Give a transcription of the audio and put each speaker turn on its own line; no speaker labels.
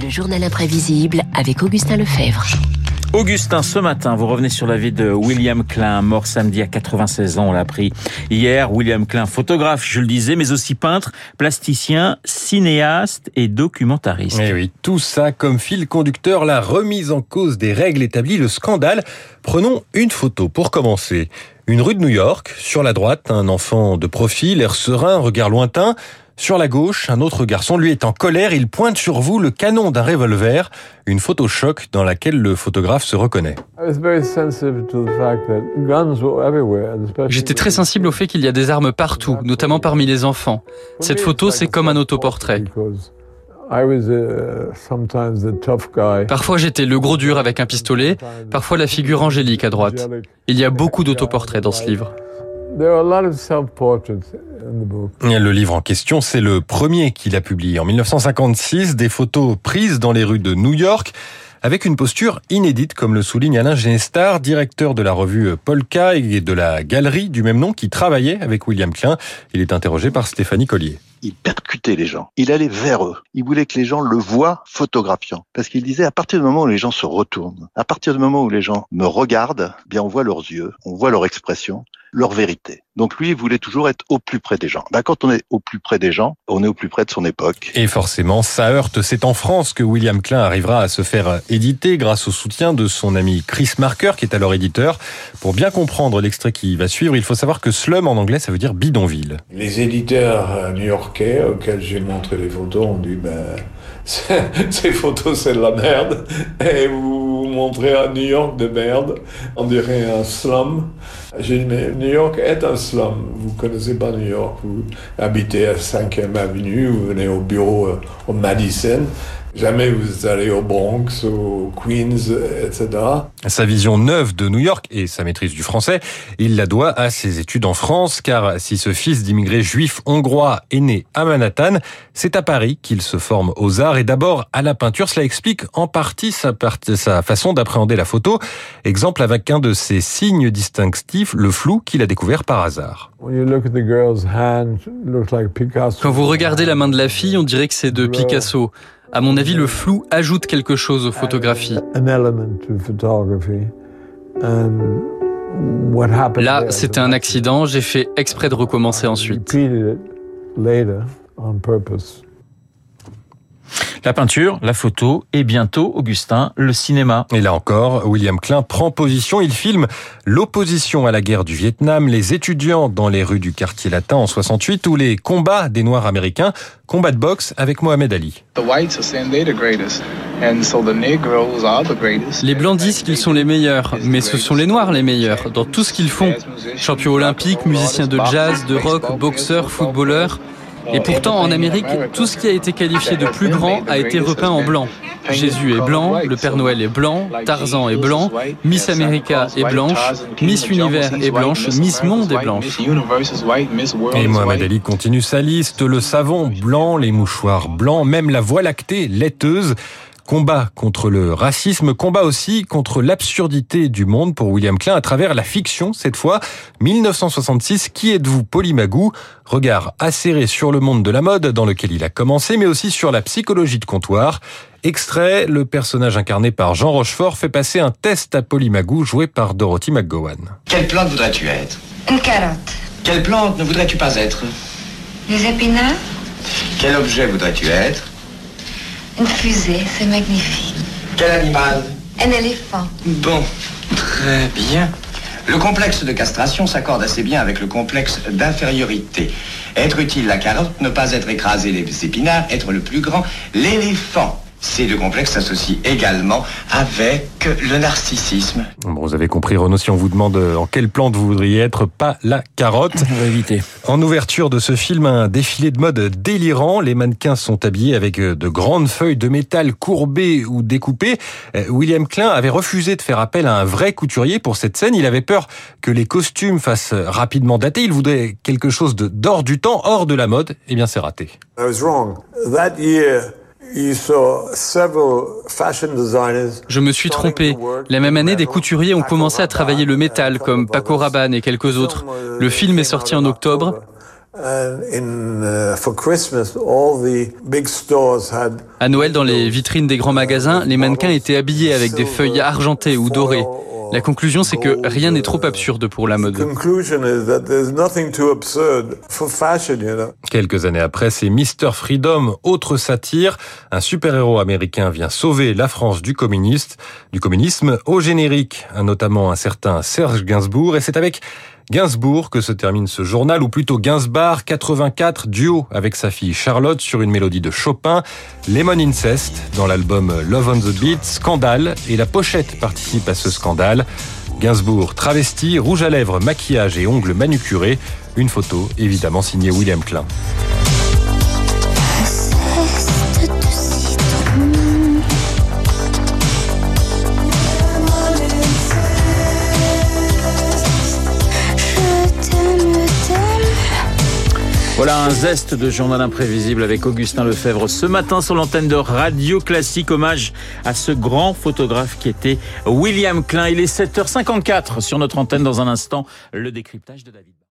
Le journal imprévisible avec Augustin Lefebvre.
Augustin, ce matin, vous revenez sur la vie de William Klein, mort samedi à 96 ans, on l'a appris hier. William Klein, photographe, je le disais, mais aussi peintre, plasticien, cinéaste et documentariste.
Et eh oui, tout ça comme fil conducteur, la remise en cause des règles établies, le scandale. Prenons une photo pour commencer. Une rue de New York, sur la droite, un enfant de profil, air serein, regard lointain. Sur la gauche, un autre garçon, lui, est en colère. Il pointe sur vous le canon d'un revolver. Une photo choc dans laquelle le photographe se reconnaît.
J'étais très sensible au fait qu'il y a des armes partout, notamment parmi les enfants. Cette photo, c'est comme un autoportrait. Parfois j'étais le gros dur avec un pistolet, parfois la figure angélique à droite. Il y a beaucoup d'autoportraits dans ce livre.
Le livre en question, c'est le premier qu'il a publié en 1956, des photos prises dans les rues de New York avec une posture inédite, comme le souligne Alain Genestar, directeur de la revue Polka et de la galerie du même nom qui travaillait avec William Klein. Il est interrogé par Stéphanie Collier
il percutait les gens. Il allait vers eux. Il voulait que les gens le voient photographiant. Parce qu'il disait, à partir du moment où les gens se retournent, à partir du moment où les gens me regardent, bien on voit leurs yeux, on voit leur expression, leur vérité. Donc lui, il voulait toujours être au plus près des gens. Ben, quand on est au plus près des gens, on est au plus près de son époque.
Et forcément, ça heurte. C'est en France que William Klein arrivera à se faire éditer grâce au soutien de son ami Chris Marker, qui est alors éditeur. Pour bien comprendre l'extrait qui va suivre, il faut savoir que slum en anglais, ça veut dire bidonville.
Les éditeurs new-yorkais auxquels j'ai montré les photos ont dit, ben, ces photos, c'est de la merde. Et vous montrez un New York de merde, on dirait un slum. J'ai dit, mais New York est un slum. Vous connaissez pas New York. Vous habitez à 5e Avenue, vous venez au bureau euh, au Madison. Jamais vous allez au Bronx, au Queens, etc.
Sa vision neuve de New York et sa maîtrise du français, il la doit à ses études en France, car si ce fils d'immigrés juifs hongrois est né à Manhattan, c'est à Paris qu'il se forme aux arts et d'abord à la peinture. Cela explique en partie sa, sa façon d'appréhender la photo. Exemple avec un de ses signes distinctifs, le flou qu'il a découvert par hasard.
Quand vous regardez la main de la fille, on dirait que c'est de Picasso. À mon avis, le flou ajoute quelque chose aux photographies. Là, c'était un accident, j'ai fait exprès de recommencer ensuite.
La peinture, la photo et bientôt, Augustin, le cinéma.
Et là encore, William Klein prend position. Il filme l'opposition à la guerre du Vietnam, les étudiants dans les rues du quartier latin en 68 ou les combats des Noirs américains, combat de boxe avec Mohamed Ali.
Les Blancs disent qu'ils sont les meilleurs, mais ce sont les Noirs les meilleurs dans tout ce qu'ils font. Champions olympiques, musiciens de jazz, de rock, boxeurs, footballeurs. Et pourtant, en Amérique, tout ce qui a été qualifié de plus grand a été repeint en blanc. Jésus est blanc, le Père Noël est blanc, Tarzan est blanc, Miss America est blanche, Miss Univers est blanche, Miss Monde est blanche.
Et Mohamed Ali continue sa liste, le savon blanc, les mouchoirs blancs, même la voie lactée laiteuse. Combat contre le racisme, combat aussi contre l'absurdité du monde pour William Klein à travers la fiction cette fois. 1966, Qui êtes-vous Polymagou? Regard acéré sur le monde de la mode dans lequel il a commencé, mais aussi sur la psychologie de comptoir. Extrait, le personnage incarné par Jean Rochefort fait passer un test à Polymagou joué par Dorothy McGowan.
Quelle plante voudrais-tu être?
Une carotte.
Quelle plante ne voudrais-tu pas être?
Des épinards.
Quel objet voudrais-tu être?
Une fusée, c'est magnifique.
Quel animal
Un éléphant.
Bon, très bien. Le complexe de castration s'accorde assez bien avec le complexe d'infériorité. Être utile la carotte, ne pas être écrasé les épinards, être le plus grand, l'éléphant. Ces deux complexes s'associent également avec le narcissisme.
Bon, vous avez compris, Renaud, si on vous demande euh, en quelle plante vous voudriez être, pas la carotte.
On va éviter.
En ouverture de ce film, un défilé de mode délirant. Les mannequins sont habillés avec euh, de grandes feuilles de métal courbées ou découpées. Euh, William Klein avait refusé de faire appel à un vrai couturier pour cette scène. Il avait peur que les costumes fassent rapidement dater. Il voudrait quelque chose de d'hors du temps, hors de la mode. Eh bien, c'est raté.
I was wrong. That year,
je me suis trompé. La même année, des couturiers ont commencé à travailler le métal, comme Paco Rabanne et quelques autres. Le film est sorti en octobre. À Noël, dans les vitrines des grands magasins, les mannequins étaient habillés avec des feuilles argentées ou dorées. La conclusion, c'est que rien n'est trop absurde pour la mode.
Quelques années après, c'est Mr. Freedom, autre satire. Un super-héros américain vient sauver la France du communiste, du communisme. Au générique, notamment un certain Serge Gainsbourg, et c'est avec Gainsbourg que se termine ce journal, ou plutôt Gainsbar 84, duo avec sa fille Charlotte sur une mélodie de Chopin, Lemon Incest dans l'album Love on the Beat, Scandale, et la pochette participe à ce scandale. Gainsbourg travesti, rouge à lèvres, maquillage et ongles manucurés, une photo évidemment signée William Klein.
Voilà un zeste de journal imprévisible avec Augustin Lefebvre ce matin sur l'antenne de Radio Classique. Hommage à ce grand photographe qui était William Klein. Il est 7h54 sur notre antenne dans un instant. Le décryptage de David.